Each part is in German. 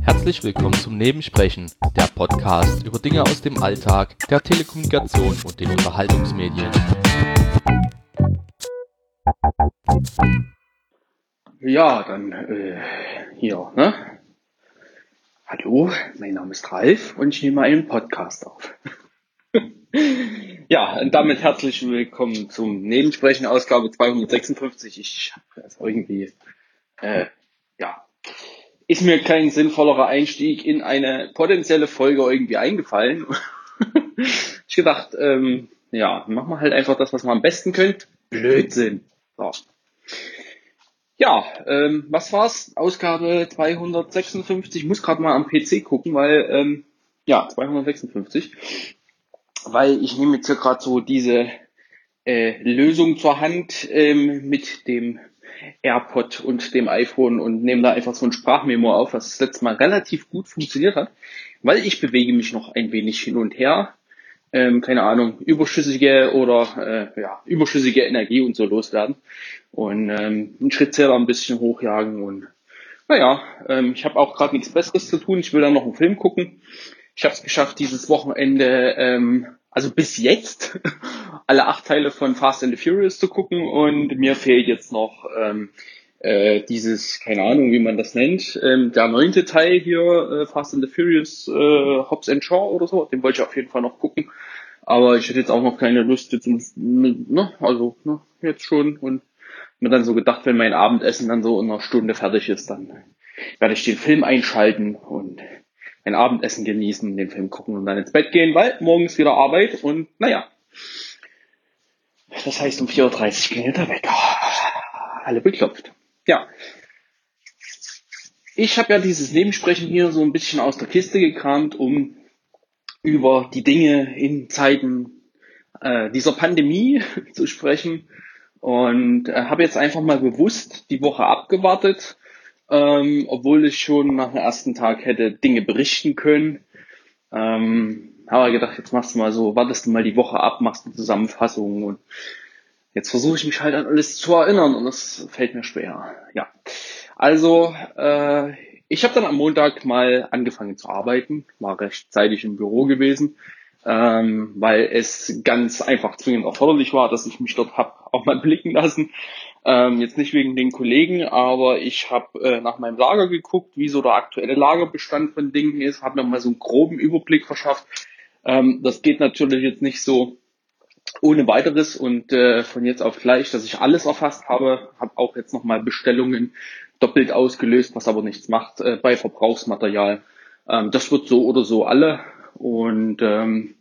Herzlich willkommen zum Nebensprechen, der Podcast über Dinge aus dem Alltag, der Telekommunikation und den Unterhaltungsmedien. Ja, dann äh, hier, ne? Hallo, mein Name ist Ralf und ich nehme einen Podcast auf. ja, und damit herzlich willkommen zum Nebensprechen, Ausgabe 256. Ich also irgendwie, äh, ja, ist mir kein sinnvollerer Einstieg in eine potenzielle Folge irgendwie eingefallen. ich gedacht, ähm, ja, machen wir halt einfach das, was man am besten könnt. Blödsinn. So. Ja, ähm, was war's? Ausgabe 256. Ich muss gerade mal am PC gucken, weil, ähm, ja, 256. Weil ich nehme jetzt hier gerade so diese äh, Lösung zur Hand ähm, mit dem AirPod und dem iPhone und nehme da einfach so ein Sprachmemo auf, was das letzte Mal relativ gut funktioniert hat, weil ich bewege mich noch ein wenig hin und her. Ähm, keine Ahnung, überschüssige oder äh, ja, überschüssige Energie und so loswerden und ähm, einen Schritt selber ein bisschen hochjagen und naja, ähm, ich habe auch gerade nichts Besseres zu tun. Ich will dann noch einen Film gucken. Ich habe es geschafft, dieses Wochenende, ähm, also bis jetzt, alle acht Teile von Fast and the Furious zu gucken und mir fehlt jetzt noch ähm, äh, dieses, keine Ahnung, wie man das nennt, ähm, der neunte Teil hier, äh, Fast and the Furious, äh, Hobbs and Shaw oder so, den wollte ich auf jeden Fall noch gucken. Aber ich hätte jetzt auch noch keine Lust, jetzt, ne, also ne, jetzt schon und mir dann so gedacht, wenn mein Abendessen dann so in einer Stunde fertig ist, dann werde ich den Film einschalten und ein Abendessen genießen, den Film gucken und dann ins Bett gehen, weil morgens wieder Arbeit und naja. Das heißt, um 4.30 Uhr klingelt der Wecker. Alle beklopft. Ja. Ich habe ja dieses Nebensprechen hier so ein bisschen aus der Kiste gekramt, um über die Dinge in Zeiten äh, dieser Pandemie zu sprechen. Und äh, habe jetzt einfach mal bewusst die Woche abgewartet, ähm, obwohl ich schon nach dem ersten Tag hätte Dinge berichten können. Ähm, habe gedacht, jetzt machst du mal so, wartest du mal die Woche ab, machst eine Zusammenfassung und jetzt versuche ich mich halt an alles zu erinnern und das fällt mir schwer. Ja, also äh, ich habe dann am Montag mal angefangen zu arbeiten, war rechtzeitig im Büro gewesen, ähm, weil es ganz einfach zwingend erforderlich war, dass ich mich dort hab auch mal blicken lassen. Ähm, jetzt nicht wegen den Kollegen, aber ich habe äh, nach meinem Lager geguckt, wie so der aktuelle Lagerbestand von Dingen ist, habe mir mal so einen groben Überblick verschafft. Ähm, das geht natürlich jetzt nicht so ohne weiteres und äh, von jetzt auf gleich, dass ich alles erfasst habe, habe auch jetzt nochmal Bestellungen doppelt ausgelöst, was aber nichts macht äh, bei Verbrauchsmaterial. Ähm, das wird so oder so alle und ähm,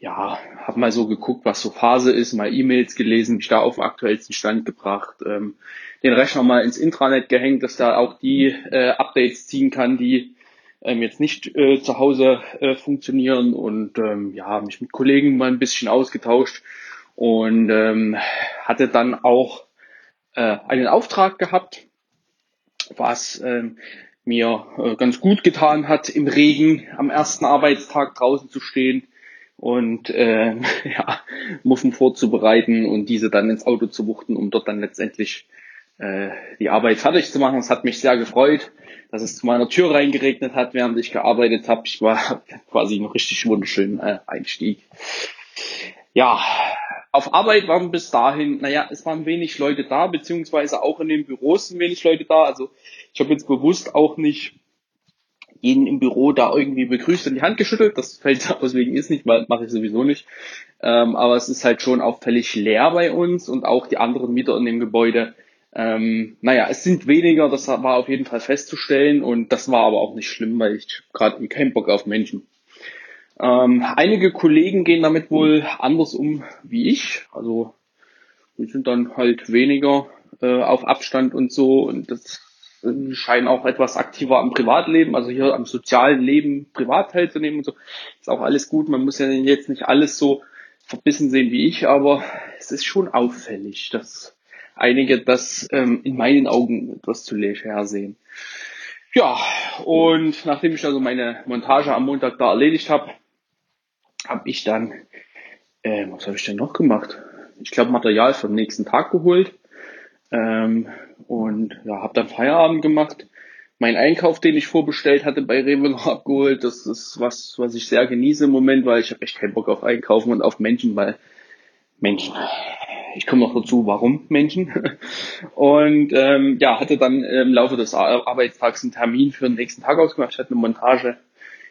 ja, habe mal so geguckt, was so Phase ist, mal E-Mails gelesen, mich da auf den aktuellsten Stand gebracht, ähm, den Rechner mal ins Intranet gehängt, dass da auch die äh, Updates ziehen kann, die ähm, jetzt nicht äh, zu Hause äh, funktionieren und ähm, ja, mich mit Kollegen mal ein bisschen ausgetauscht und ähm, hatte dann auch äh, einen Auftrag gehabt, was ähm, mir äh, ganz gut getan hat, im Regen am ersten Arbeitstag draußen zu stehen und äh, ja, Muffen vorzubereiten und diese dann ins Auto zu wuchten, um dort dann letztendlich äh, die Arbeit fertig zu machen. Es hat mich sehr gefreut, dass es zu meiner Tür reingeregnet hat, während ich gearbeitet habe. Ich war quasi noch richtig wunderschönen äh, Einstieg. Ja, auf Arbeit waren bis dahin, naja, es waren wenig Leute da, beziehungsweise auch in den Büros sind wenig Leute da. Also ich habe jetzt bewusst auch nicht jeden im Büro da irgendwie begrüßt und die Hand geschüttelt. Das fällt deswegen ist nicht, weil mache ich sowieso nicht. Ähm, aber es ist halt schon auffällig leer bei uns und auch die anderen Mieter in dem Gebäude. Ähm, naja, es sind weniger, das war auf jeden Fall festzustellen und das war aber auch nicht schlimm, weil ich gerade keinen Bock auf Menschen. Ähm, einige Kollegen gehen damit wohl anders um wie ich. Also wir sind dann halt weniger äh, auf Abstand und so und das scheinen auch etwas aktiver am Privatleben, also hier am sozialen Leben privat teilzunehmen und so. Ist auch alles gut. Man muss ja jetzt nicht alles so verbissen sehen wie ich, aber es ist schon auffällig, dass einige das ähm, in meinen Augen etwas zu leger sehen. Ja, und nachdem ich also meine Montage am Montag da erledigt habe, habe ich dann, äh, was habe ich denn noch gemacht? Ich glaube, Material für den nächsten Tag geholt Ähm, und ja, habe dann Feierabend gemacht. Mein Einkauf, den ich vorbestellt hatte bei Rewe noch abgeholt. Das ist was, was ich sehr genieße im Moment, weil ich habe echt keinen Bock auf Einkaufen und auf Menschen, weil Menschen. Ich komme noch dazu, warum Menschen. Und ähm, ja, hatte dann im Laufe des Arbeitstags einen Termin für den nächsten Tag ausgemacht. Ich hatte eine Montage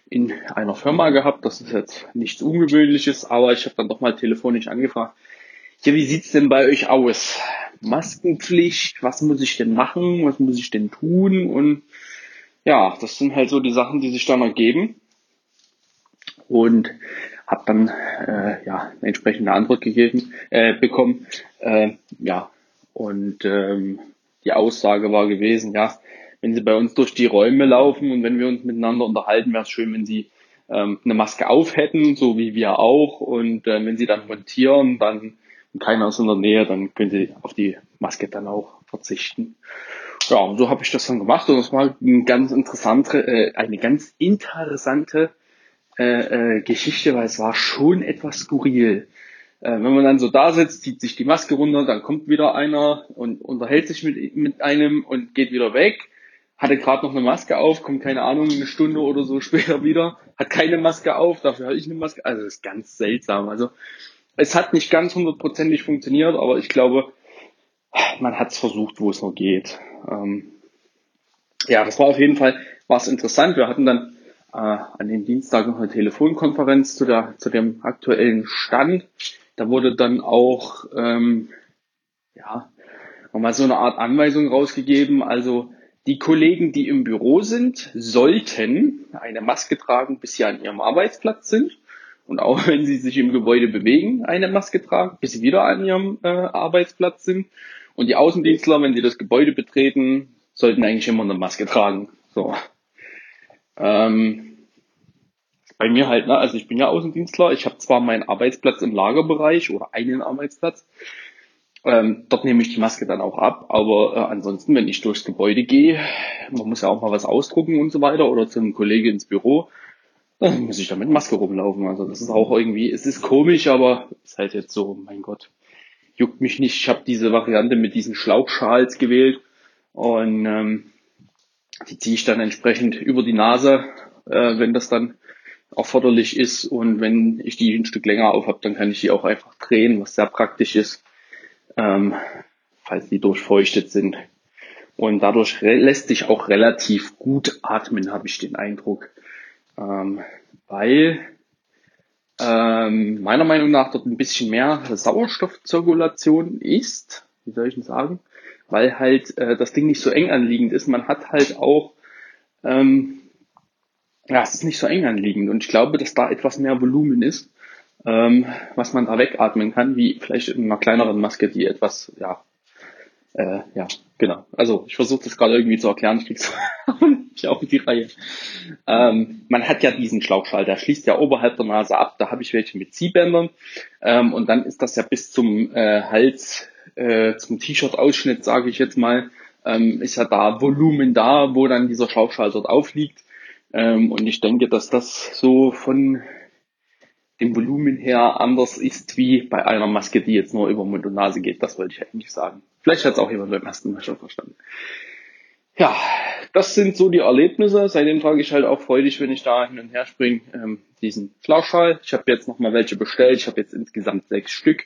in einer Firma gehabt. Das ist jetzt nichts Ungewöhnliches, aber ich habe dann doch mal telefonisch angefragt. Ja, wie sieht's denn bei euch aus? Maskenpflicht, was muss ich denn machen, was muss ich denn tun? Und ja, das sind halt so die Sachen, die sich dann ergeben. Und habe dann äh, ja eine entsprechende Antwort gegeben äh, bekommen. Äh, ja, und ähm, die Aussage war gewesen, ja, wenn Sie bei uns durch die Räume laufen und wenn wir uns miteinander unterhalten, wäre es schön, wenn Sie ähm, eine Maske auf hätten, so wie wir auch. Und äh, wenn Sie dann montieren, dann und keiner ist in der Nähe, dann können Sie auf die Maske dann auch verzichten. Ja, und so habe ich das dann gemacht und das war eine ganz interessante, äh, eine ganz interessante äh, äh, Geschichte, weil es war schon etwas skurril. Äh, wenn man dann so da sitzt, zieht sich die Maske runter, dann kommt wieder einer und unterhält sich mit, mit einem und geht wieder weg. Hatte gerade noch eine Maske auf, kommt keine Ahnung, eine Stunde oder so später wieder, hat keine Maske auf, dafür habe ich eine Maske. Also das ist ganz seltsam. Also es hat nicht ganz hundertprozentig funktioniert, aber ich glaube, man hat es versucht, wo es noch geht. Ähm, ja, das war auf jeden Fall was interessant. Wir hatten dann äh, an dem Dienstag noch eine Telefonkonferenz zu, der, zu dem aktuellen Stand. Da wurde dann auch ähm, ja, nochmal so eine Art Anweisung rausgegeben. Also die Kollegen, die im Büro sind, sollten eine Maske tragen, bis sie an ihrem Arbeitsplatz sind und auch wenn sie sich im Gebäude bewegen, eine Maske tragen, bis sie wieder an ihrem äh, Arbeitsplatz sind. Und die Außendienstler, wenn sie das Gebäude betreten, sollten eigentlich immer eine Maske tragen. So. Ähm, bei mir halt, ne, also ich bin ja Außendienstler, ich habe zwar meinen Arbeitsplatz im Lagerbereich oder einen Arbeitsplatz, ähm, dort nehme ich die Maske dann auch ab, aber äh, ansonsten, wenn ich durchs Gebäude gehe, man muss ja auch mal was ausdrucken und so weiter oder zum Kollegen ins Büro, dann muss ich da mit Maske rumlaufen. Also das ist auch irgendwie, es ist komisch, aber ist halt jetzt so, mein Gott, juckt mich nicht. Ich habe diese Variante mit diesen Schlauchschals gewählt und ähm, die ziehe ich dann entsprechend über die Nase, äh, wenn das dann erforderlich ist. Und wenn ich die ein Stück länger auf habe, dann kann ich die auch einfach drehen, was sehr praktisch ist, ähm, falls die durchfeuchtet sind. Und dadurch lässt sich auch relativ gut atmen, habe ich den Eindruck ähm, weil ähm, meiner Meinung nach dort ein bisschen mehr Sauerstoffzirkulation ist, wie soll ich denn sagen, weil halt äh, das Ding nicht so eng anliegend ist. Man hat halt auch, ähm, ja, es ist nicht so eng anliegend und ich glaube, dass da etwas mehr Volumen ist, ähm, was man da wegatmen kann, wie vielleicht in einer kleineren Maske, die etwas, ja, äh, ja, genau. Also ich versuche das gerade irgendwie zu erklären, ich krieg's nicht auf die Reihe. Ähm, man hat ja diesen Schlauchschall, der schließt ja oberhalb der Nase ab, da habe ich welche mit Ziehbändern ähm, und dann ist das ja bis zum äh, Hals, äh, zum T-Shirt-Ausschnitt, sage ich jetzt mal, ähm, ist ja da Volumen da, wo dann dieser Schlauchschall dort aufliegt. Ähm, und ich denke, dass das so von dem Volumen her anders ist wie bei einer Maske, die jetzt nur über Mund und Nase geht. Das wollte ich eigentlich sagen. Vielleicht hat es auch jemand beim ersten Mal schon verstanden. Ja, das sind so die Erlebnisse. Seitdem trage ich halt auch freudig, wenn ich da hin und her springe, ähm, diesen Schlauchschall. Ich habe jetzt nochmal welche bestellt. Ich habe jetzt insgesamt sechs Stück.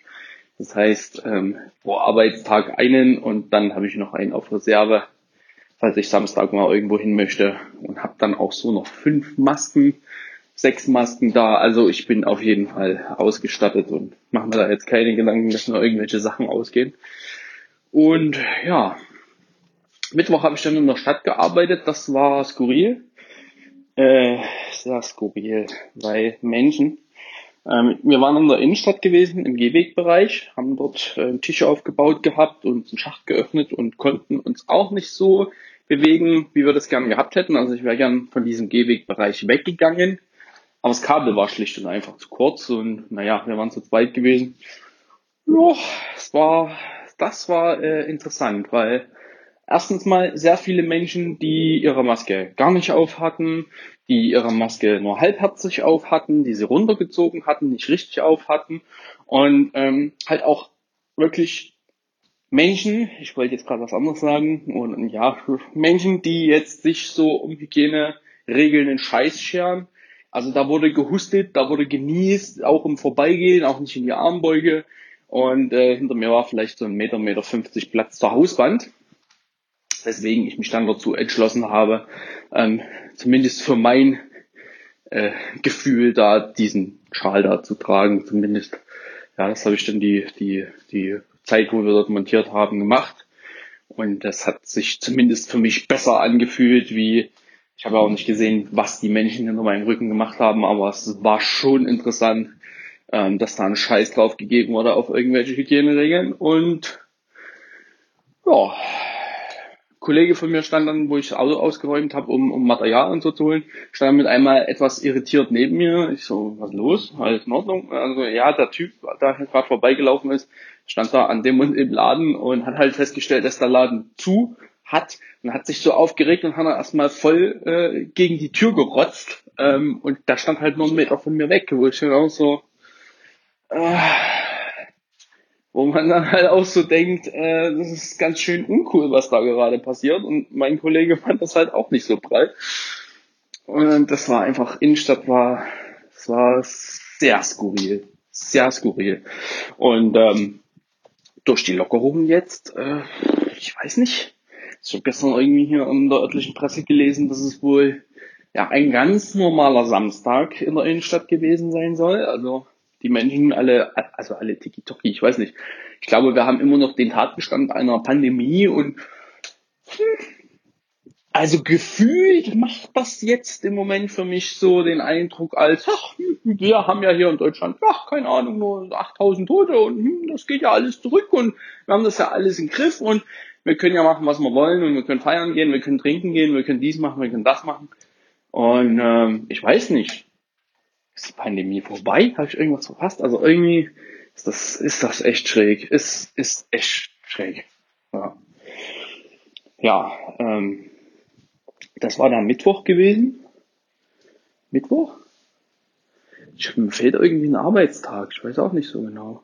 Das heißt, ähm, pro Arbeitstag einen und dann habe ich noch einen auf Reserve, falls ich Samstag mal irgendwo hin möchte und habe dann auch so noch fünf Masken sechs Masken da. Also ich bin auf jeden Fall ausgestattet und mache mir da jetzt keine Gedanken, dass nur irgendwelche Sachen ausgehen. Und ja, Mittwoch habe ich dann in der Stadt gearbeitet. Das war skurril. Äh, sehr skurril, weil Menschen. Ähm, wir waren in der Innenstadt gewesen, im Gehwegbereich, haben dort äh, Tische aufgebaut gehabt und einen Schacht geöffnet und konnten uns auch nicht so bewegen, wie wir das gerne gehabt hätten. Also ich wäre gern von diesem Gehwegbereich weggegangen aber das Kabel war schlicht und einfach zu kurz und naja, wir waren zu zweit gewesen. Ja, es war, das war äh, interessant, weil erstens mal sehr viele Menschen, die ihre Maske gar nicht auf hatten, die ihre Maske nur halbherzig auf hatten, die sie runtergezogen hatten, nicht richtig auf hatten und ähm, halt auch wirklich Menschen, ich wollte jetzt gerade was anderes sagen, und ja, Menschen, die jetzt sich so um Hygieneregeln den Scheiß scheren. Also da wurde gehustet, da wurde genießt, auch im Vorbeigehen, auch nicht in die Armbeuge. Und äh, hinter mir war vielleicht so ein Meter, Meter 50 Platz zur Hauswand. Weswegen ich mich dann dazu entschlossen habe, ähm, zumindest für mein äh, Gefühl da diesen Schal da zu tragen. Zumindest, ja, das habe ich dann die, die, die Zeit, wo wir dort montiert haben, gemacht. Und das hat sich zumindest für mich besser angefühlt, wie ich habe auch nicht gesehen, was die Menschen hinter meinem Rücken gemacht haben, aber es war schon interessant, ähm, dass da ein Scheiß drauf gegeben wurde auf irgendwelche Hygieneregeln. Und ja, Kollege von mir stand dann, wo ich das Auto ausgeräumt habe, um, um Material und so zu holen, stand mit einmal etwas irritiert neben mir. Ich so, was los? Alles in Ordnung? Also ja, der Typ, der gerade vorbeigelaufen ist, stand da an dem und im Laden und hat halt festgestellt, dass der Laden zu hat und hat sich so aufgeregt und hat er erstmal voll äh, gegen die Tür gerotzt. Ähm, und da stand halt nur ein Meter von mir weg, wo ich dann auch so, äh, wo man dann halt auch so denkt, äh, das ist ganz schön uncool, was da gerade passiert. Und mein Kollege fand das halt auch nicht so breit. Und das war einfach, Innenstadt war, es war sehr skurril. Sehr skurril. Und ähm, durch die Lockerungen jetzt, äh, ich weiß nicht. Ich habe gestern irgendwie hier in der örtlichen Presse gelesen, dass es wohl ja ein ganz normaler Samstag in der Innenstadt gewesen sein soll. Also die Menschen alle, also alle Tiki-Toki, ich weiß nicht. Ich glaube, wir haben immer noch den Tatbestand einer Pandemie und hm, also gefühlt macht das jetzt im Moment für mich so den Eindruck als, ach, wir haben ja hier in Deutschland, ach, keine Ahnung, nur 8000 Tote und hm, das geht ja alles zurück und wir haben das ja alles im Griff und wir können ja machen, was wir wollen und wir können feiern gehen, wir können trinken gehen, wir können dies machen, wir können das machen. Und ähm, ich weiß nicht, ist die Pandemie vorbei? Habe ich irgendwas verpasst? Also irgendwie ist das, ist das echt schräg. Ist, ist echt schräg. Ja, ja ähm, das war dann Mittwoch gewesen. Mittwoch? Ich, mir fehlt irgendwie ein Arbeitstag. Ich weiß auch nicht so genau.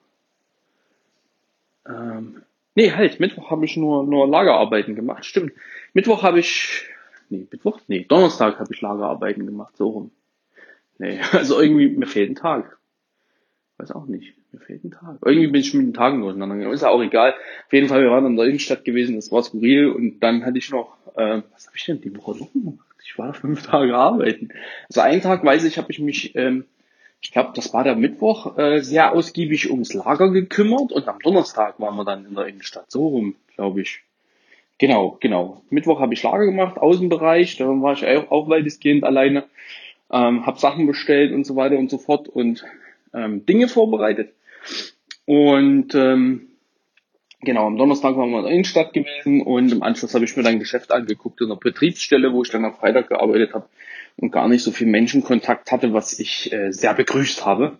Ähm, nee, halt, Mittwoch habe ich nur, nur Lagerarbeiten gemacht. Stimmt. Mittwoch habe ich, nee, Mittwoch? Nee, Donnerstag habe ich Lagerarbeiten gemacht, so rum. Nee, also irgendwie, mir fehlt ein Tag. Weiß auch nicht. Mir fehlt ein Tag. Irgendwie bin ich mit den Tagen durcheinander. Ist ja auch egal. Auf jeden Fall, wir waren in der Innenstadt gewesen, das war skurril. Und dann hatte ich noch, äh, was habe ich denn die Woche noch gemacht? Ich war fünf Tage arbeiten. Also einen Tag weiß ich, habe ich mich, ähm, ich glaube, das war der Mittwoch, äh, sehr ausgiebig ums Lager gekümmert. Und am Donnerstag waren wir dann in der Innenstadt. So rum, glaube ich. Genau, genau. Mittwoch habe ich Lager gemacht, Außenbereich. Da war ich auch, auch weitestgehend alleine ähm, habe Sachen bestellt und so weiter und so fort und ähm, Dinge vorbereitet. Und ähm, genau, am Donnerstag waren wir in der Innenstadt gewesen und im Anschluss habe ich mir dann ein Geschäft angeguckt in der Betriebsstelle, wo ich dann am Freitag gearbeitet habe und gar nicht so viel Menschenkontakt hatte, was ich äh, sehr begrüßt habe.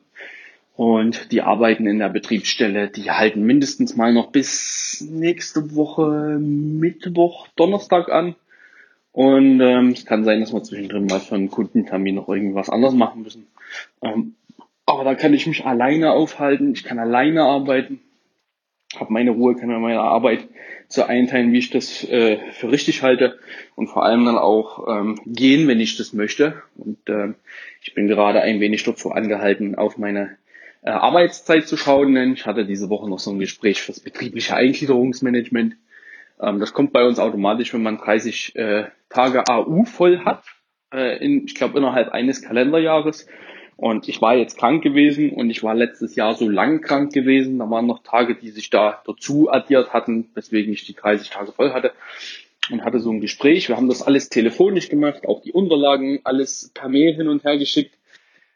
Und die Arbeiten in der Betriebsstelle, die halten mindestens mal noch bis nächste Woche Mittwoch, Donnerstag an. Und ähm, es kann sein, dass wir zwischendrin mal für einen Kundentermin noch irgendwas anderes machen müssen. Ähm, aber da kann ich mich alleine aufhalten, ich kann alleine arbeiten, habe meine Ruhe, kann mir meine Arbeit so einteilen, wie ich das äh, für richtig halte. Und vor allem dann auch ähm, gehen, wenn ich das möchte. Und äh, ich bin gerade ein wenig dazu angehalten, auf meine äh, Arbeitszeit zu schauen, denn ich hatte diese Woche noch so ein Gespräch fürs betriebliche Eingliederungsmanagement. Ähm, das kommt bei uns automatisch, wenn man 30 äh, Tage AU voll hat, äh, in, ich glaube innerhalb eines Kalenderjahres. Und ich war jetzt krank gewesen und ich war letztes Jahr so lang krank gewesen. Da waren noch Tage, die sich da dazu addiert hatten, weswegen ich die 30 Tage voll hatte und hatte so ein Gespräch. Wir haben das alles telefonisch gemacht, auch die Unterlagen, alles per Mail hin und her geschickt.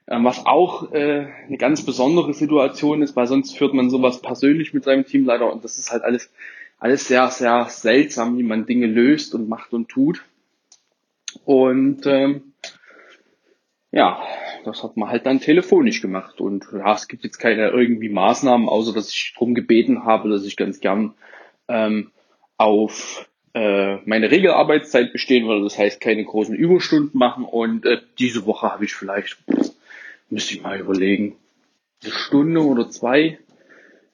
Ähm, was auch äh, eine ganz besondere Situation ist, weil sonst führt man sowas persönlich mit seinem Teamleiter und das ist halt alles alles sehr, sehr seltsam, wie man Dinge löst und macht und tut. Und ähm, ja, das hat man halt dann telefonisch gemacht. Und ja, es gibt jetzt keine irgendwie Maßnahmen, außer dass ich darum gebeten habe, dass ich ganz gern ähm, auf äh, meine Regelarbeitszeit bestehen würde. Das heißt, keine großen Überstunden machen. Und äh, diese Woche habe ich vielleicht, müsste ich mal überlegen, eine Stunde oder zwei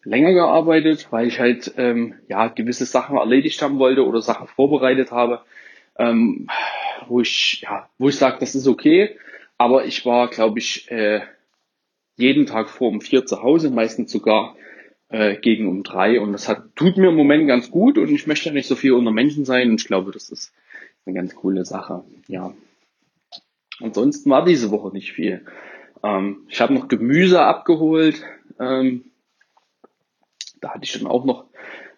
länger gearbeitet, weil ich halt ähm, ja gewisse Sachen erledigt haben wollte oder Sachen vorbereitet habe, ähm, wo ich ja, wo ich sage, das ist okay. Aber ich war, glaube ich, äh, jeden Tag vor um vier zu Hause, meistens sogar äh, gegen um drei. Und das hat, tut mir im Moment ganz gut und ich möchte ja nicht so viel unter Menschen sein und ich glaube, das ist eine ganz coole Sache. Ja. Ansonsten war diese Woche nicht viel. Ähm, ich habe noch Gemüse abgeholt. Ähm, da hatte ich dann auch noch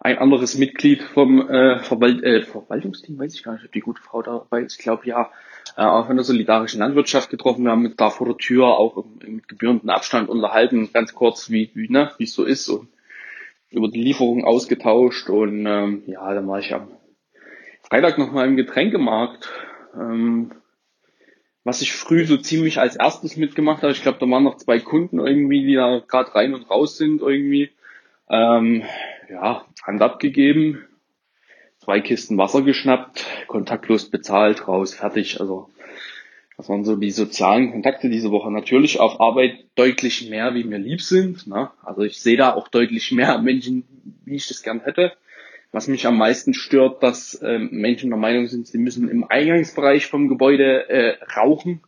ein anderes Mitglied vom äh, Verwalt äh, Verwaltungsteam, weiß ich gar nicht, ob die gute Frau dabei ist. Ich glaube ja, äh, auch von der solidarischen Landwirtschaft getroffen. Wir haben mit da vor der Tür auch im gebührenden Abstand unterhalten, ganz kurz, wie wie ne, wie es so ist und über die Lieferung ausgetauscht und ähm, ja, dann war ich am Freitag noch mal im Getränkemarkt. Ähm, was ich früh so ziemlich als erstes mitgemacht habe. Ich glaube, da waren noch zwei Kunden irgendwie, die da gerade rein und raus sind irgendwie. Ähm, ja, Hand abgegeben, zwei Kisten Wasser geschnappt, kontaktlos bezahlt, raus, fertig. Also das waren so die sozialen Kontakte diese Woche. Natürlich auf Arbeit deutlich mehr, wie mir lieb sind. Ne? Also ich sehe da auch deutlich mehr Menschen, wie ich das gern hätte. Was mich am meisten stört, dass ähm, Menschen der Meinung sind, sie müssen im Eingangsbereich vom Gebäude äh, rauchen.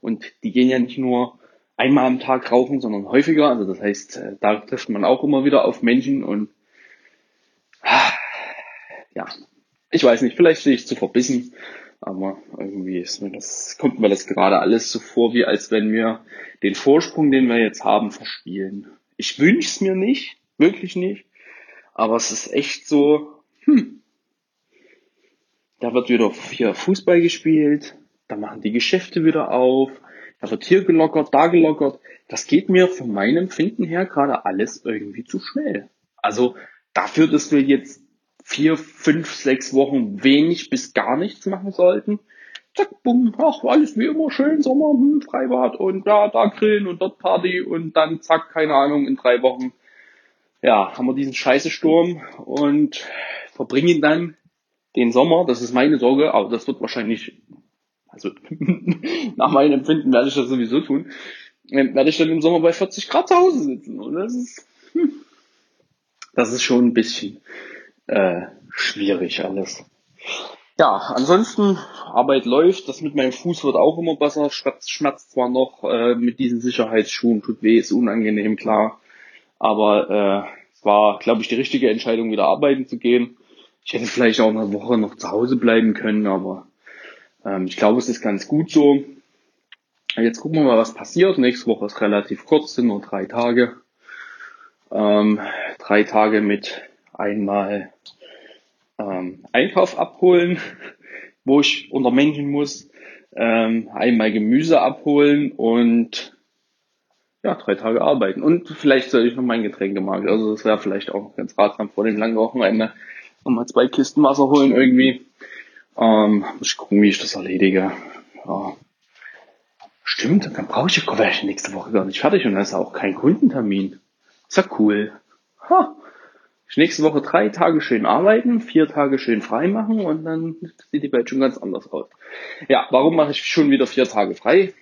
Und die gehen ja nicht nur einmal am Tag rauchen, sondern häufiger. Also das heißt, äh, da trifft man auch immer wieder auf Menschen und ja, ich weiß nicht, vielleicht stehe ich zu verbissen, aber irgendwie ist mir das, kommt mir das gerade alles so vor, wie als wenn wir den Vorsprung, den wir jetzt haben, verspielen. Ich wünsche es mir nicht, wirklich nicht, aber es ist echt so, hm, da wird wieder hier Fußball gespielt, da machen die Geschäfte wieder auf, da wird hier gelockert, da gelockert. Das geht mir von meinem Empfinden her gerade alles irgendwie zu schnell. Also dafür, dass wir jetzt vier, fünf, sechs Wochen wenig bis gar nichts machen sollten. Zack, bumm, ach, alles wie immer schön, Sommer, hm, Freibad und ja, da grillen und dort Party und dann zack, keine Ahnung, in drei Wochen ja, haben wir diesen scheiße Sturm und verbringen dann den Sommer, das ist meine Sorge, aber das wird wahrscheinlich, also nach meinem Empfinden werde ich das sowieso tun, ähm, werde ich dann im Sommer bei 40 Grad zu Hause sitzen. Und das ist, hm, das ist schon ein bisschen äh, schwierig alles. Ja, ansonsten, Arbeit läuft, das mit meinem Fuß wird auch immer besser, schmerzt, schmerzt zwar noch äh, mit diesen Sicherheitsschuhen, tut weh, ist unangenehm, klar. Aber äh, es war, glaube ich, die richtige Entscheidung, wieder arbeiten zu gehen. Ich hätte vielleicht auch eine Woche noch zu Hause bleiben können, aber ähm, ich glaube, es ist ganz gut so. Jetzt gucken wir mal, was passiert. Nächste Woche ist relativ kurz, sind nur drei Tage. Ähm, drei Tage mit einmal ähm, Einkauf abholen, wo ich unter Menschen muss, ähm, einmal Gemüse abholen und ja, drei Tage arbeiten. Und vielleicht soll ich noch mein Getränkemarkt. Also das wäre vielleicht auch ganz ratsam vor dem langen Wochenende. Nochmal zwei Kisten Wasser holen irgendwie. Ähm, muss ich gucken, wie ich das erledige. Ja. Stimmt, dann brauche ich ja nächste Woche gar nicht fertig und dann ist auch kein Kundentermin. Ist ja cool. Ha. Nächste Woche drei Tage schön arbeiten, vier Tage schön frei machen und dann sieht die Welt schon ganz anders aus. Ja, warum mache ich schon wieder vier Tage frei?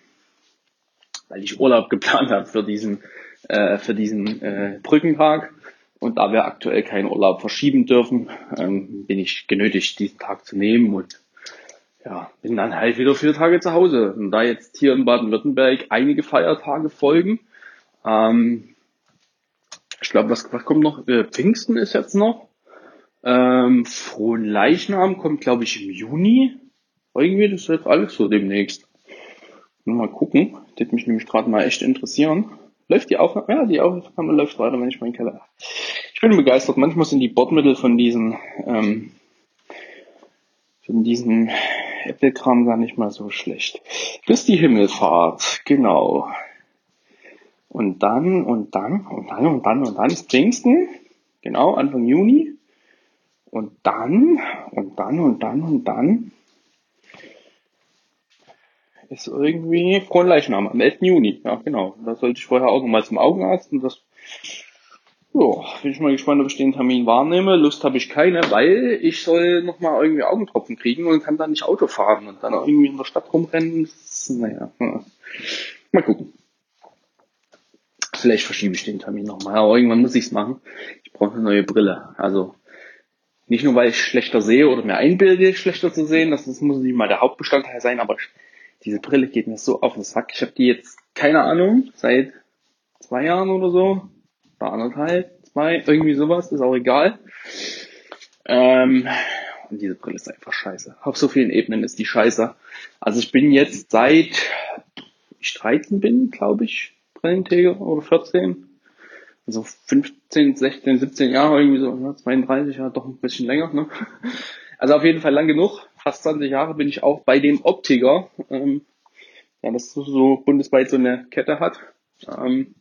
weil ich Urlaub geplant habe für diesen, äh, für diesen äh, Brückentag. Und da wir aktuell keinen Urlaub verschieben dürfen, ähm, bin ich genötigt, diesen Tag zu nehmen und ja, bin dann halt wieder vier Tage zu Hause. Und da jetzt hier in Baden-Württemberg einige Feiertage folgen, ähm, ich glaube, was, was kommt noch? Äh, Pfingsten ist jetzt noch. Ähm, Frohen Leichnam kommt, glaube ich, im Juni. Irgendwie, das ist jetzt alles so demnächst. Mal gucken. Das mich nämlich gerade mal echt interessieren. Läuft die Aufnahme? Ja, die Aufnahme läuft weiter, wenn ich meinen Keller. Ich bin begeistert. Manchmal sind die Bordmittel von diesen, ähm, von diesen Apple-Kram gar nicht mal so schlecht. Ist die Himmelfahrt, genau. Und dann, und dann, und dann, und dann, und dann ist Pfingsten. Genau, Anfang Juni. Und dann, und dann, und dann, und dann ist irgendwie Frohen am 11. Juni. Ja, genau. Da sollte ich vorher auch nochmal zum Augenarzt und das, ja, bin ich mal gespannt, ob ich den Termin wahrnehme. Lust habe ich keine, weil ich soll nochmal irgendwie Augentropfen kriegen und kann dann nicht Auto fahren und dann irgendwie in der Stadt rumrennen. naja, mal gucken. Vielleicht verschiebe ich den Termin nochmal, aber irgendwann muss ich es machen. Ich brauche eine neue Brille. Also nicht nur, weil ich schlechter sehe oder mir einbilde, schlechter zu sehen, das, das muss nicht mal der Hauptbestandteil sein, aber diese Brille geht mir so auf den Sack. Ich habe die jetzt, keine Ahnung, seit zwei Jahren oder so, oder anderthalb, zwei, irgendwie sowas, ist auch egal. Ähm, und diese Brille ist einfach scheiße. Auf so vielen Ebenen ist die scheiße. Also ich bin jetzt seit ich 13 bin, glaube ich, Brillenträger oder 14. Also 15, 16, 17 Jahre irgendwie so, ne? 32 Jahre, doch ein bisschen länger. Ne? Also auf jeden Fall lang genug. Fast 20 Jahre bin ich auch bei dem Optiker. Ähm, ja, das so bundesweit so eine Kette hat. Ähm,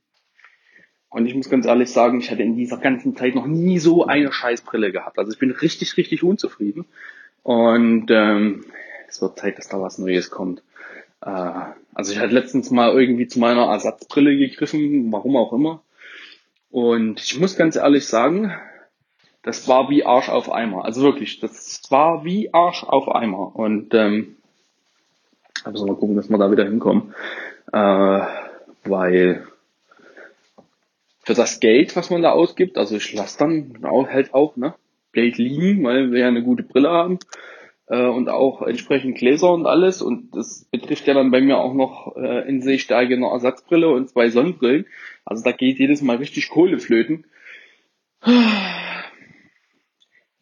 und ich muss ganz ehrlich sagen, ich hatte in dieser ganzen Zeit noch nie so eine Scheißbrille gehabt. Also ich bin richtig, richtig unzufrieden. Und ähm, es wird Zeit, dass da was Neues kommt. Äh, also ich hatte letztens mal irgendwie zu meiner Ersatzbrille gegriffen, warum auch immer. Und ich muss ganz ehrlich sagen, das war wie Arsch auf Eimer. Also wirklich, das war wie Arsch auf Eimer. Und ähm, also mal gucken, dass wir da wieder hinkommen. Äh, weil für das Geld, was man da ausgibt, also ich lasse dann auch, halt auch ne, Geld liegen, weil wir ja eine gute Brille haben äh, und auch entsprechend Gläser und alles. Und das betrifft ja dann bei mir auch noch äh, in Sehstärke eine Ersatzbrille und zwei Sonnenbrillen. Also da geht jedes Mal richtig Kohle flöten.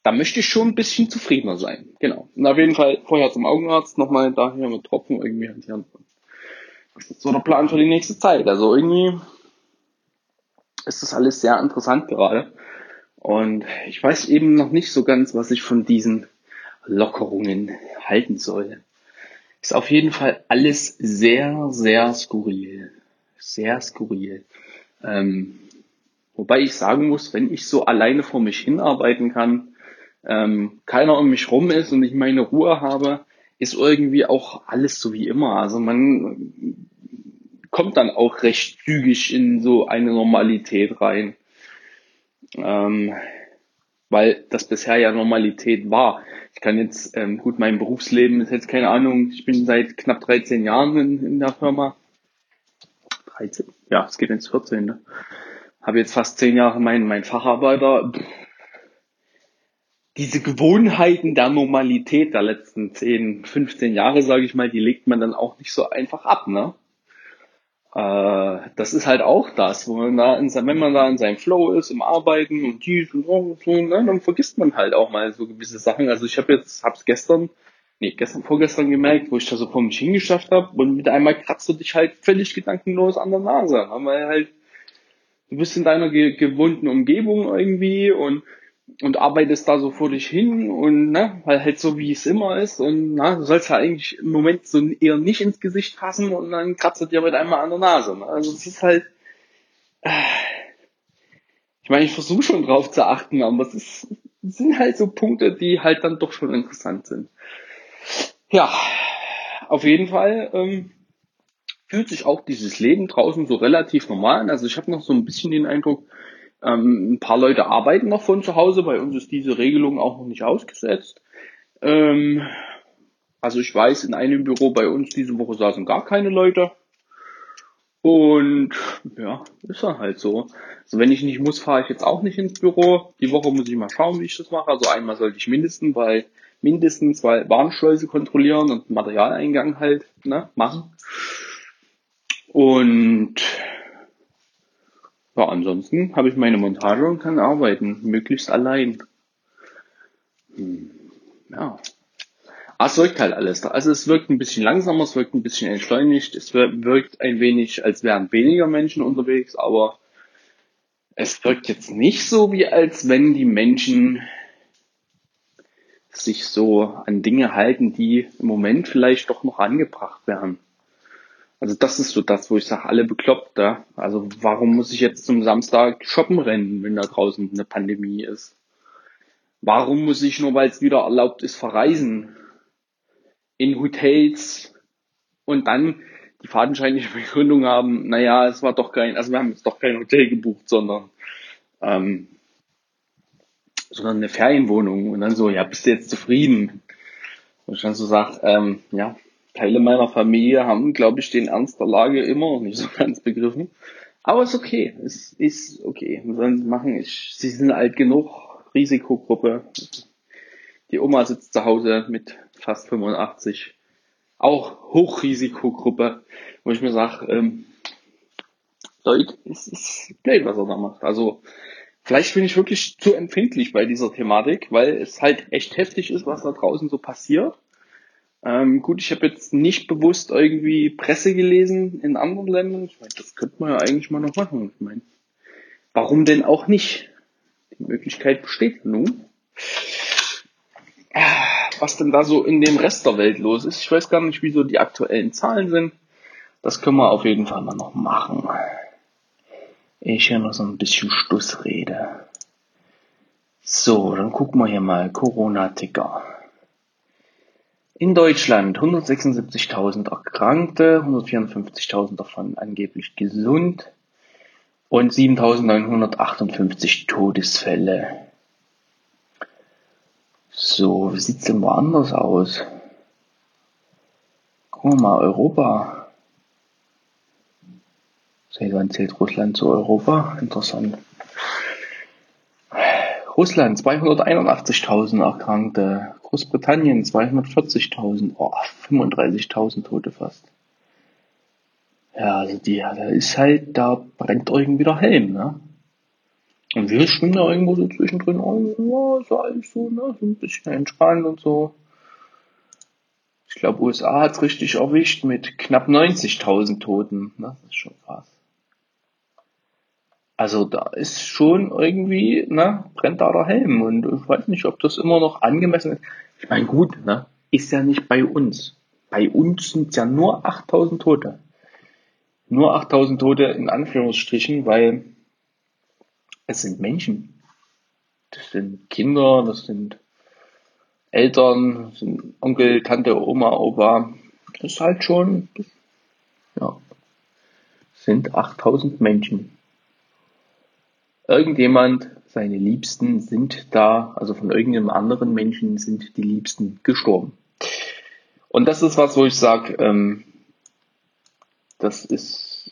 Da möchte ich schon ein bisschen zufriedener sein. Genau. Und auf jeden Fall vorher zum Augenarzt, nochmal daher mit Tropfen irgendwie hantieren. Das ist so der Plan für die nächste Zeit. Also irgendwie ist das alles sehr interessant gerade. Und ich weiß eben noch nicht so ganz, was ich von diesen Lockerungen halten soll. Ist auf jeden Fall alles sehr, sehr skurril. Sehr skurril. Ähm, wobei ich sagen muss, wenn ich so alleine vor mich hinarbeiten kann, ähm, keiner um mich rum ist und ich meine Ruhe habe, ist irgendwie auch alles so wie immer. Also man kommt dann auch recht zügig in so eine Normalität rein. Ähm, weil das bisher ja Normalität war. Ich kann jetzt, ähm, gut, mein Berufsleben ist jetzt keine Ahnung, ich bin seit knapp 13 Jahren in, in der Firma. 13? Ja, es geht ins 14. Ne? Habe jetzt fast 10 Jahre mein, mein Facharbeiter. Diese Gewohnheiten der Normalität der letzten 10, 15 Jahre, sage ich mal, die legt man dann auch nicht so einfach ab, ne? Äh, das ist halt auch das, wo man da in, wenn man da in seinem Flow ist, im Arbeiten und dies und so, und so ne, dann vergisst man halt auch mal so gewisse Sachen. Also ich habe jetzt, hab's gestern, nee, gestern, vorgestern gemerkt, wo ich da so vor mich hingeschafft habe und mit einmal kratzt du dich halt völlig gedankenlos an der Nase, weil halt du bist in deiner ge gewohnten Umgebung irgendwie und und arbeitest da so vor dich hin und ne, weil halt so wie es immer ist und na, du sollst ja eigentlich im Moment so eher nicht ins Gesicht fassen und dann kratzt er dir mit einmal an der Nase. Ne? Also es ist halt, äh, ich meine, ich versuche schon drauf zu achten, aber es ist, sind halt so Punkte, die halt dann doch schon interessant sind. Ja, auf jeden Fall ähm, fühlt sich auch dieses Leben draußen so relativ normal an. Also ich habe noch so ein bisschen den Eindruck, ähm, ein paar Leute arbeiten noch von zu Hause. Bei uns ist diese Regelung auch noch nicht ausgesetzt. Ähm, also ich weiß, in einem Büro bei uns diese Woche saßen gar keine Leute. Und ja, ist dann halt so. Also wenn ich nicht muss, fahre ich jetzt auch nicht ins Büro. Die Woche muss ich mal schauen, wie ich das mache. Also einmal sollte ich mindestens bei mindestens weil Warnschleuse kontrollieren und Materialeingang halt ne, machen. Und ja, ansonsten habe ich meine Montage und kann arbeiten, möglichst allein. Hm, ja. Aber es wirkt halt alles. Also es wirkt ein bisschen langsamer, es wirkt ein bisschen entschleunigt, es wirkt ein wenig, als wären weniger Menschen unterwegs, aber es wirkt jetzt nicht so, wie als wenn die Menschen sich so an Dinge halten, die im Moment vielleicht doch noch angebracht werden. Also das ist so das, wo ich sage, alle bekloppt da. Also warum muss ich jetzt zum Samstag shoppen rennen, wenn da draußen eine Pandemie ist? Warum muss ich nur, weil es wieder erlaubt ist, verreisen? In Hotels und dann die fadenscheinliche Begründung haben, naja, es war doch kein, also wir haben jetzt doch kein Hotel gebucht, sondern ähm, sondern eine Ferienwohnung und dann so, ja, bist du jetzt zufrieden? Und ich dann so sage, ähm, ja, Teile meiner Familie haben, glaube ich, den Ernst der Lage immer noch nicht so ganz begriffen. Aber ist okay. Es ist okay. Was sollen sie machen? Ich, sie sind alt genug. Risikogruppe. Die Oma sitzt zu Hause mit fast 85. Auch Hochrisikogruppe, wo ich mir sage, ähm, Leute, es ist blöd, was er da macht. Also vielleicht bin ich wirklich zu empfindlich bei dieser Thematik, weil es halt echt heftig ist, was da draußen so passiert. Ähm, gut, ich habe jetzt nicht bewusst irgendwie Presse gelesen in anderen Ländern. Ich meine, das könnte man ja eigentlich mal noch machen. Ich meine, warum denn auch nicht? Die Möglichkeit besteht nun. Was denn da so in dem Rest der Welt los ist, ich weiß gar nicht, wie so die aktuellen Zahlen sind. Das können wir auf jeden Fall mal noch machen. Ich höre noch so ein bisschen Stussrede. So, dann gucken wir hier mal Corona-Ticker. In Deutschland 176.000 Erkrankte, 154.000 davon angeblich gesund und 7.958 Todesfälle. So, wie sieht's denn woanders aus? Gucken wir mal, Europa. Seit wann zählt Russland zu Europa? Interessant. Russland 281.000 Erkrankte, Großbritannien 240.000, oh, 35.000 Tote fast. Ja, also die, da ist halt, da brennt irgendwie der Helm, ne? Und wir schwimmen da irgendwo so zwischendrin, oh, so alles so, ne, so ein bisschen entspannt und so. Ich glaube, USA hat's richtig erwischt mit knapp 90.000 Toten, ne? Das ist schon krass. Also da ist schon irgendwie, ne, brennt da der Helm und ich weiß nicht, ob das immer noch angemessen ist. Ich meine, gut, ne, ist ja nicht bei uns. Bei uns sind ja nur 8000 Tote. Nur 8000 Tote in Anführungsstrichen, weil es sind Menschen. Das sind Kinder, das sind Eltern, das sind Onkel, Tante, Oma, Opa. Das ist halt schon, ja, sind 8000 Menschen irgendjemand, seine Liebsten sind da, also von irgendeinem anderen Menschen sind die Liebsten gestorben. Und das ist was, wo ich sage, ähm, das ist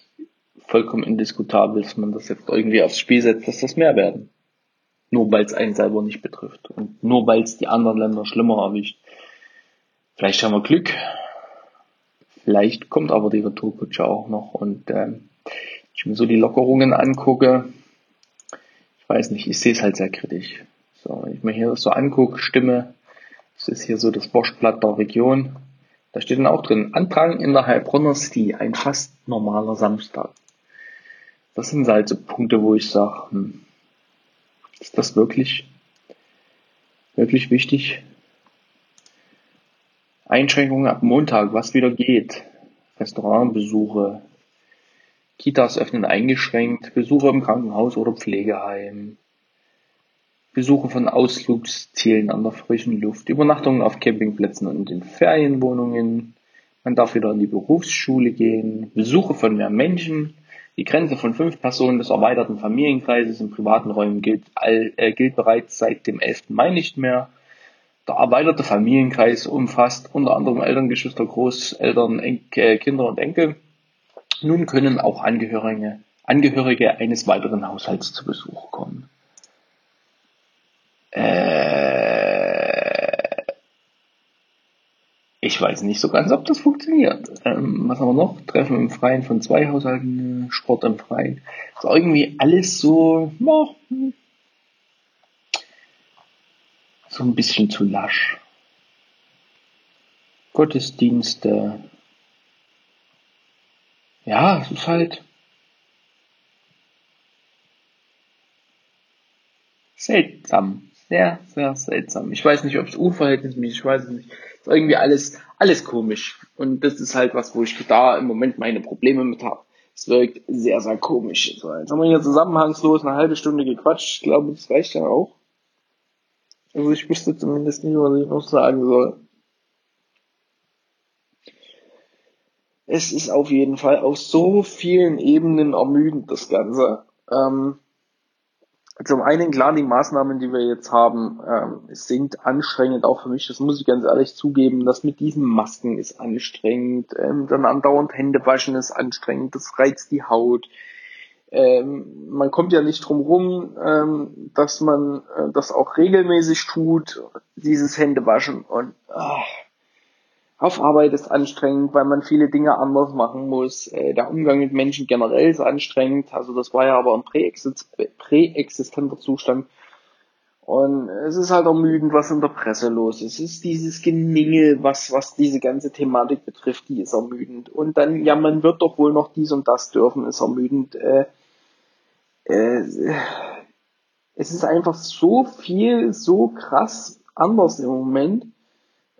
vollkommen indiskutabel, dass man das jetzt irgendwie aufs Spiel setzt, dass das mehr werden. Nur weil es einen selber nicht betrifft und nur weil es die anderen Länder schlimmer erwischt. Vielleicht haben wir Glück, vielleicht kommt aber die Retourkutsche auch noch und ähm, ich mir so die Lockerungen angucke, weiß nicht, ich sehe es halt sehr kritisch. So, wenn ich mir hier so angucke, Stimme, das ist hier so das Boschblatt der Region. Da steht dann auch drin, Antrag in der Heilbronner City, ein fast normaler Samstag. Das sind halt so Punkte, wo ich sage, hm, ist das wirklich, wirklich wichtig? Einschränkungen ab Montag, was wieder geht. Restaurantbesuche, Kitas öffnen eingeschränkt, Besuche im Krankenhaus oder Pflegeheim, Besuche von Ausflugszielen an der frischen Luft, Übernachtungen auf Campingplätzen und in Ferienwohnungen, man darf wieder in die Berufsschule gehen, Besuche von mehr Menschen, die Grenze von fünf Personen des erweiterten Familienkreises in privaten Räumen gilt, all, äh, gilt bereits seit dem 11. Mai nicht mehr. Der erweiterte Familienkreis umfasst unter anderem Eltern, Geschwister, Großeltern, Enkel, äh, Kinder und Enkel. Nun können auch Angehörige, Angehörige eines weiteren Haushalts zu Besuch kommen. Äh, ich weiß nicht so ganz, ob das funktioniert. Ähm, was haben wir noch? Treffen im Freien von zwei Haushalten, Sport im Freien. Ist irgendwie alles so, ja, so ein bisschen zu lasch. Gottesdienste, ja, es ist halt seltsam. Sehr, sehr seltsam. Ich weiß nicht, ob es unverhältnismäßig, ich weiß es nicht. Es ist irgendwie alles, alles komisch. Und das ist halt was, wo ich da im Moment meine Probleme mit habe. Es wirkt sehr, sehr komisch. So, jetzt haben wir hier zusammenhangslos eine halbe Stunde gequatscht. Ich glaube, das reicht ja auch. Also ich wüsste zumindest nicht, was ich noch sagen soll. Es ist auf jeden Fall auf so vielen Ebenen ermüdend, das Ganze. Ähm, zum einen, klar, die Maßnahmen, die wir jetzt haben, ähm, sind anstrengend, auch für mich, das muss ich ganz ehrlich zugeben, das mit diesen Masken ist anstrengend, ähm, dann andauernd Hände waschen ist anstrengend, das reizt die Haut. ähm, man kommt ja nicht drum rum, ähm, dass man äh, das auch regelmäßig tut, dieses Händewaschen und ach, auf Arbeit ist anstrengend, weil man viele Dinge anders machen muss. Äh, der Umgang mit Menschen generell ist anstrengend. Also das war ja aber ein präexistenter Zustand. Und es ist halt ermüdend, was in der Presse los ist. Es ist dieses Geningel, was, was diese ganze Thematik betrifft, die ist ermüdend. Und dann, ja, man wird doch wohl noch dies und das dürfen, ist ermüdend. Äh, äh, es ist einfach so viel, so krass anders im Moment,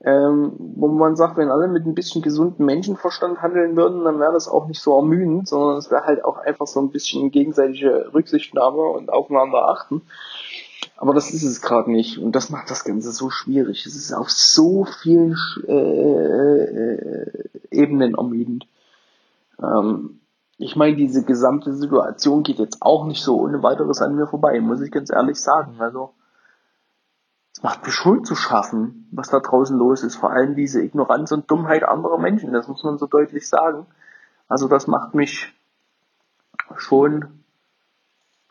ähm, wo man sagt, wenn alle mit ein bisschen gesunden Menschenverstand handeln würden, dann wäre das auch nicht so ermüdend, sondern es wäre halt auch einfach so ein bisschen gegenseitige Rücksichtnahme und aufeinander achten. Aber das ist es gerade nicht und das macht das Ganze so schwierig. Es ist auf so vielen äh, äh, Ebenen ermüdend. Ähm, ich meine, diese gesamte Situation geht jetzt auch nicht so ohne weiteres an mir vorbei, muss ich ganz ehrlich sagen. Also, macht mir schon zu schaffen, was da draußen los ist. Vor allem diese Ignoranz und Dummheit anderer Menschen, das muss man so deutlich sagen. Also, das macht mich schon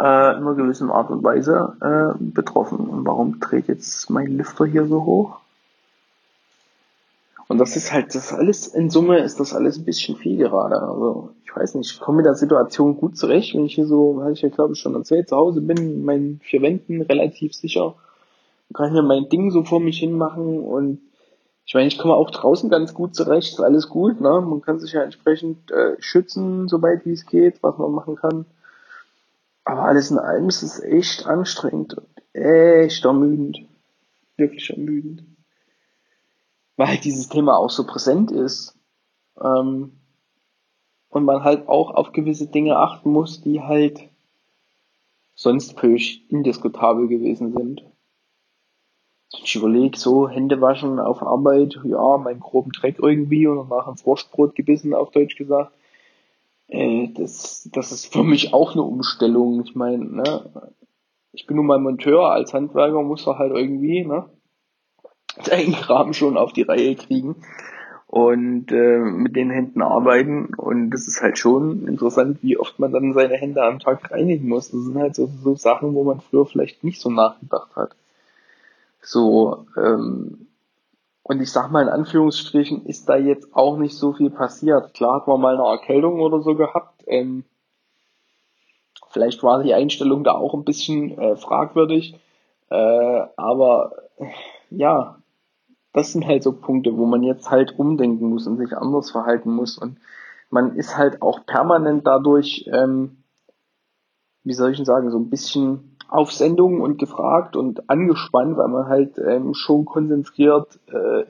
äh, in einer gewissen Art und Weise äh, betroffen. Und warum dreht jetzt mein Lüfter hier so hoch? Und das ist halt, das alles, in Summe ist das alles ein bisschen viel gerade. Also, ich weiß nicht, ich komme mit der Situation gut zurecht, wenn ich hier so, habe ich ja glaube ich schon erzählt, zu Hause bin, in meinen vier Wänden relativ sicher, kann hier mein Ding so vor mich hin machen und ich meine, ich komme auch draußen ganz gut zurecht, ist alles gut, ne? Man kann sich ja entsprechend äh, schützen, soweit wie es geht, was man machen kann. Aber alles in allem ist es echt anstrengend und echt ermüdend. Wirklich ermüdend weil halt dieses Thema auch so präsent ist. Ähm, und man halt auch auf gewisse Dinge achten muss, die halt sonst völlig indiskutabel gewesen sind. Ich überlege so, Hände waschen auf Arbeit, ja, meinen groben Dreck irgendwie und danach ein Wurstbrot gebissen, auf Deutsch gesagt. Äh, das, das ist für mich auch eine Umstellung. Ich meine, ne, ich bin nun mal Monteur, als Handwerker muss er halt irgendwie, ne, seinen Kram schon auf die Reihe kriegen und äh, mit den Händen arbeiten. Und das ist halt schon interessant, wie oft man dann seine Hände am Tag reinigen muss. Das sind halt so, so Sachen, wo man früher vielleicht nicht so nachgedacht hat. So, ähm, und ich sag mal in Anführungsstrichen, ist da jetzt auch nicht so viel passiert. Klar hat man mal eine Erkältung oder so gehabt. Ähm, vielleicht war die Einstellung da auch ein bisschen äh, fragwürdig. Äh, aber ja, das sind halt so Punkte, wo man jetzt halt umdenken muss und sich anders verhalten muss. Und man ist halt auch permanent dadurch, ähm, wie soll ich denn sagen, so ein bisschen auf Sendung und gefragt und angespannt, weil man halt ähm, schon konzentriert äh,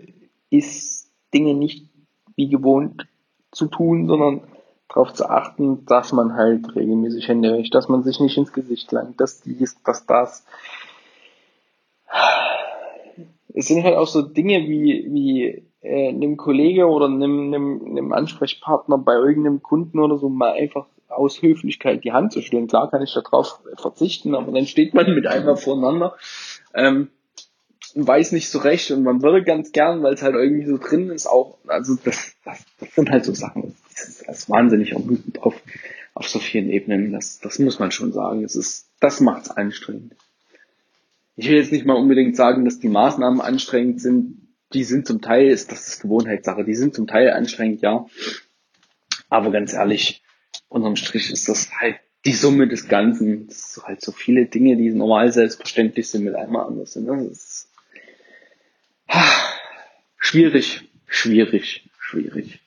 ist, Dinge nicht wie gewohnt zu tun, sondern darauf zu achten, dass man halt regelmäßig Hände wäscht, dass man sich nicht ins Gesicht langt, dass dies, dass das. Es sind halt auch so Dinge wie, wie äh, einem Kollege oder einem, einem, einem Ansprechpartner bei irgendeinem Kunden oder so mal einfach aus Höflichkeit die Hand zu stellen. Klar kann ich darauf verzichten, aber dann steht man mit einmal voreinander ähm, und weiß nicht so recht und man würde ganz gern, weil es halt irgendwie so drin ist, auch, also das, das, das sind halt so Sachen, das ist, das ist wahnsinnig ermüdend auf, auf so vielen Ebenen, das, das muss man schon sagen, das das macht's anstrengend ich will jetzt nicht mal unbedingt sagen, dass die Maßnahmen anstrengend sind. Die sind zum Teil, ist das ist Gewohnheitssache, die sind zum Teil anstrengend, ja. Aber ganz ehrlich, unterm Strich ist das halt die Summe des Ganzen. Das sind halt so viele Dinge, die normal selbstverständlich sind, mit einmal anders sind. Das ist schwierig, schwierig, schwierig.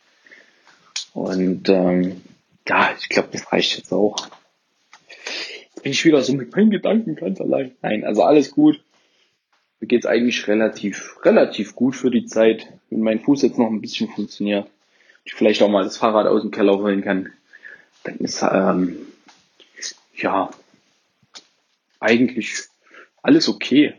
Und ähm, ja, ich glaube, das reicht jetzt auch bin ich wieder so mit meinen Gedanken ganz allein. Nein, also alles gut. Mir geht's eigentlich relativ, relativ gut für die Zeit. Wenn mein Fuß jetzt noch ein bisschen funktioniert, ich vielleicht auch mal das Fahrrad aus dem Keller holen kann, dann ist ähm, ja eigentlich alles okay.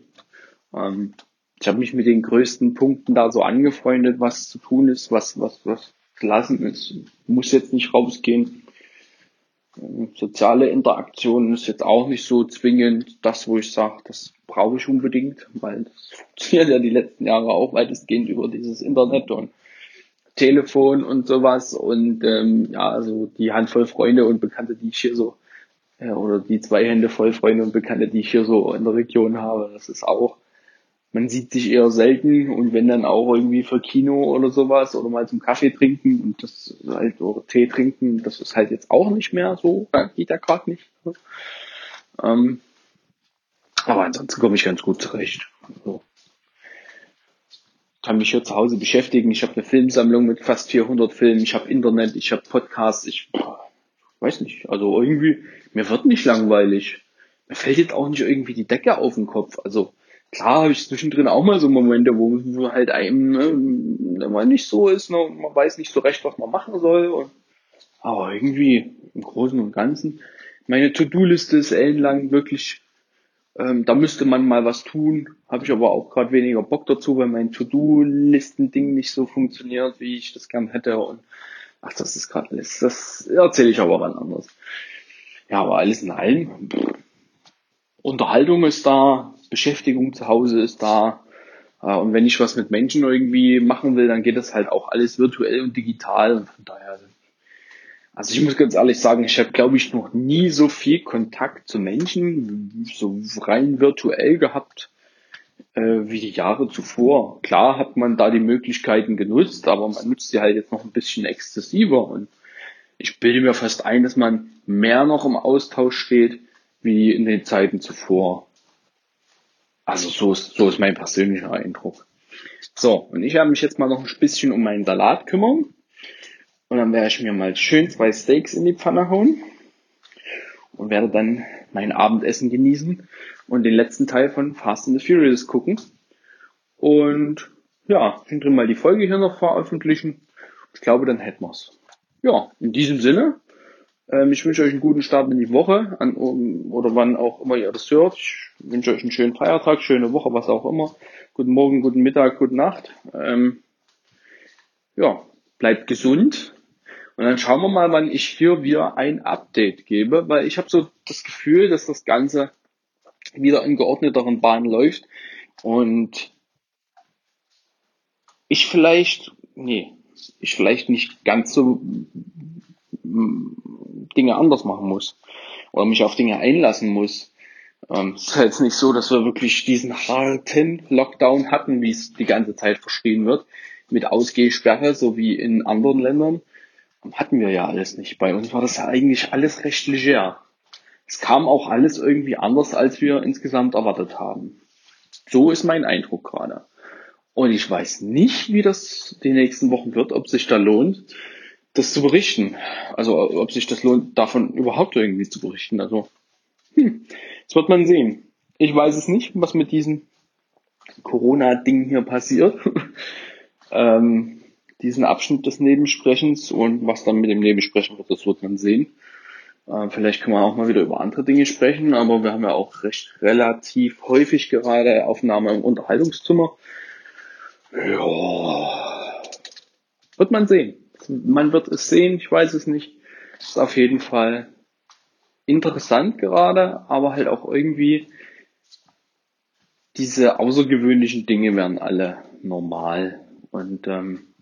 Ähm, ich habe mich mit den größten Punkten da so angefreundet, was zu tun ist, was was was lassen ist. Muss jetzt nicht rausgehen Soziale Interaktion ist jetzt auch nicht so zwingend das, wo ich sage, das brauche ich unbedingt, weil das funktioniert ja die letzten Jahre auch weitestgehend über dieses Internet und Telefon und sowas. Und ähm, ja, also die Handvoll Freunde und Bekannte, die ich hier so äh, oder die zwei Hände voll Freunde und Bekannte, die ich hier so in der Region habe. Das ist auch, man sieht sich eher selten und wenn dann auch irgendwie für Kino oder sowas oder mal zum Kaffee trinken und das halt oder Tee trinken, das ist halt jetzt auch nicht mehr so, geht ja gerade nicht. Ähm, aber ansonsten komme ich ganz gut zurecht. So. Kann mich hier zu Hause beschäftigen. Ich habe eine Filmsammlung mit fast 400 Filmen. Ich habe Internet, ich habe Podcasts. Ich weiß nicht. Also irgendwie, mir wird nicht langweilig. Mir fällt jetzt auch nicht irgendwie die Decke auf den Kopf. Also klar habe ich zwischendrin auch mal so Momente, wo, wo halt einem ne, mal nicht so ist, ne, man weiß nicht so recht, was man machen soll. Und, aber irgendwie im Großen und Ganzen, meine To-Do-Liste ist ellenlang wirklich, ähm, da müsste man mal was tun. Habe ich aber auch gerade weniger Bock dazu, weil mein To-Do-Listen-Ding nicht so funktioniert, wie ich das gern hätte. Und ach, das ist gerade alles, das erzähle ich aber wann anders. Ja, aber alles in allem, pff, Unterhaltung ist da, Beschäftigung zu Hause ist da. Äh, und wenn ich was mit Menschen irgendwie machen will, dann geht das halt auch alles virtuell und digital. Und von daher, also ich muss ganz ehrlich sagen, ich habe, glaube ich, noch nie so viel Kontakt zu Menschen, so rein virtuell gehabt, äh, wie die Jahre zuvor. Klar hat man da die Möglichkeiten genutzt, aber man nutzt sie halt jetzt noch ein bisschen exzessiver. Und ich bilde mir fast ein, dass man mehr noch im Austausch steht, wie in den Zeiten zuvor. Also so ist, so ist mein persönlicher Eindruck. So, und ich werde mich jetzt mal noch ein bisschen um meinen Salat kümmern. Und dann werde ich mir mal schön zwei Steaks in die Pfanne hauen. Und werde dann mein Abendessen genießen und den letzten Teil von Fast and the Furious gucken. Und ja, drin mal die Folge hier noch veröffentlichen. Ich glaube, dann hätten wir's. Ja, in diesem Sinne, ähm, ich wünsche euch einen guten Start in die Woche an, oder wann auch immer ihr das hört. Ich wünsche euch einen schönen Feiertag, schöne Woche, was auch immer. Guten Morgen, guten Mittag, gute Nacht. Ähm, ja, bleibt gesund. Und dann schauen wir mal, wann ich hier wieder ein Update gebe, weil ich habe so das Gefühl, dass das Ganze wieder in geordneteren Bahnen läuft und ich vielleicht, nee, ich vielleicht nicht ganz so Dinge anders machen muss oder mich auf Dinge einlassen muss. Ähm, es ist jetzt nicht so, dass wir wirklich diesen harten Lockdown hatten, wie es die ganze Zeit verstehen wird, mit Ausgehsperre, so wie in anderen Ländern. Hatten wir ja alles nicht. Bei uns war das ja eigentlich alles recht leger. Es kam auch alles irgendwie anders, als wir insgesamt erwartet haben. So ist mein Eindruck gerade. Und ich weiß nicht, wie das die nächsten Wochen wird, ob sich da lohnt, das zu berichten. Also ob sich das lohnt, davon überhaupt irgendwie zu berichten. Also, hm, das wird man sehen. Ich weiß es nicht, was mit diesem Corona-Ding hier passiert. ähm, diesen Abschnitt des Nebensprechens und was dann mit dem Nebensprechen wird, das wird man sehen. Äh, vielleicht können wir auch mal wieder über andere Dinge sprechen, aber wir haben ja auch recht relativ häufig gerade Aufnahme im Unterhaltungszimmer. Ja, wird man sehen. Man wird es sehen, ich weiß es nicht. Ist auf jeden Fall interessant gerade, aber halt auch irgendwie diese außergewöhnlichen Dinge werden alle normal. Und ähm,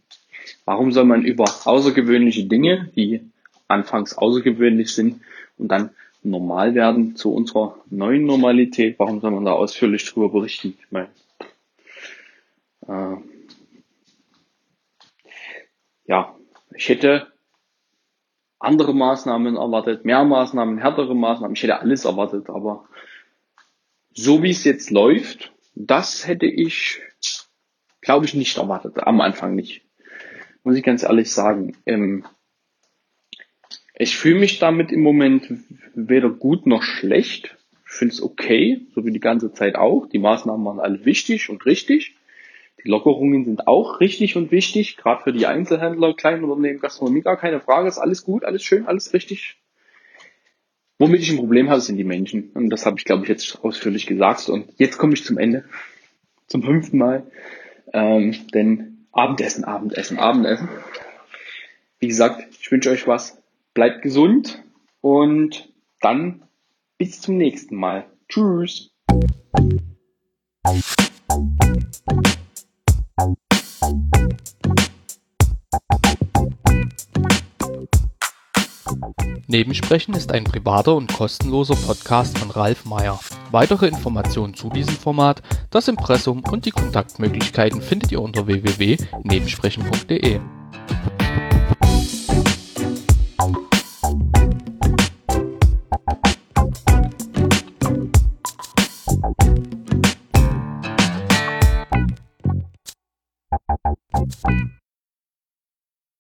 warum soll man über außergewöhnliche Dinge, die anfangs außergewöhnlich sind und dann normal werden zu unserer neuen Normalität, warum soll man da ausführlich drüber berichten? Ich meine, äh, ja, ich hätte andere Maßnahmen erwartet, mehr Maßnahmen, härtere Maßnahmen. Ich hätte alles erwartet, aber so wie es jetzt läuft, das hätte ich, glaube ich, nicht erwartet. Am Anfang nicht. Muss ich ganz ehrlich sagen. Ähm, ich fühle mich damit im Moment weder gut noch schlecht. Ich finde es okay, so wie die ganze Zeit auch. Die Maßnahmen waren alle wichtig und richtig. Die Lockerungen sind auch richtig und wichtig, gerade für die Einzelhändler, Kleinunternehmen, Gastronomie, gar keine Frage, ist alles gut, alles schön, alles richtig. Womit ich ein Problem habe, sind die Menschen. Und das habe ich, glaube ich, jetzt ausführlich gesagt. Und jetzt komme ich zum Ende. Zum fünften Mal. Ähm, denn Abendessen, Abendessen, Abendessen. Wie gesagt, ich wünsche euch was. Bleibt gesund und dann bis zum nächsten Mal. Tschüss. Nebensprechen ist ein privater und kostenloser Podcast von Ralf Meyer. Weitere Informationen zu diesem Format, das Impressum und die Kontaktmöglichkeiten findet ihr unter www.nebensprechen.de.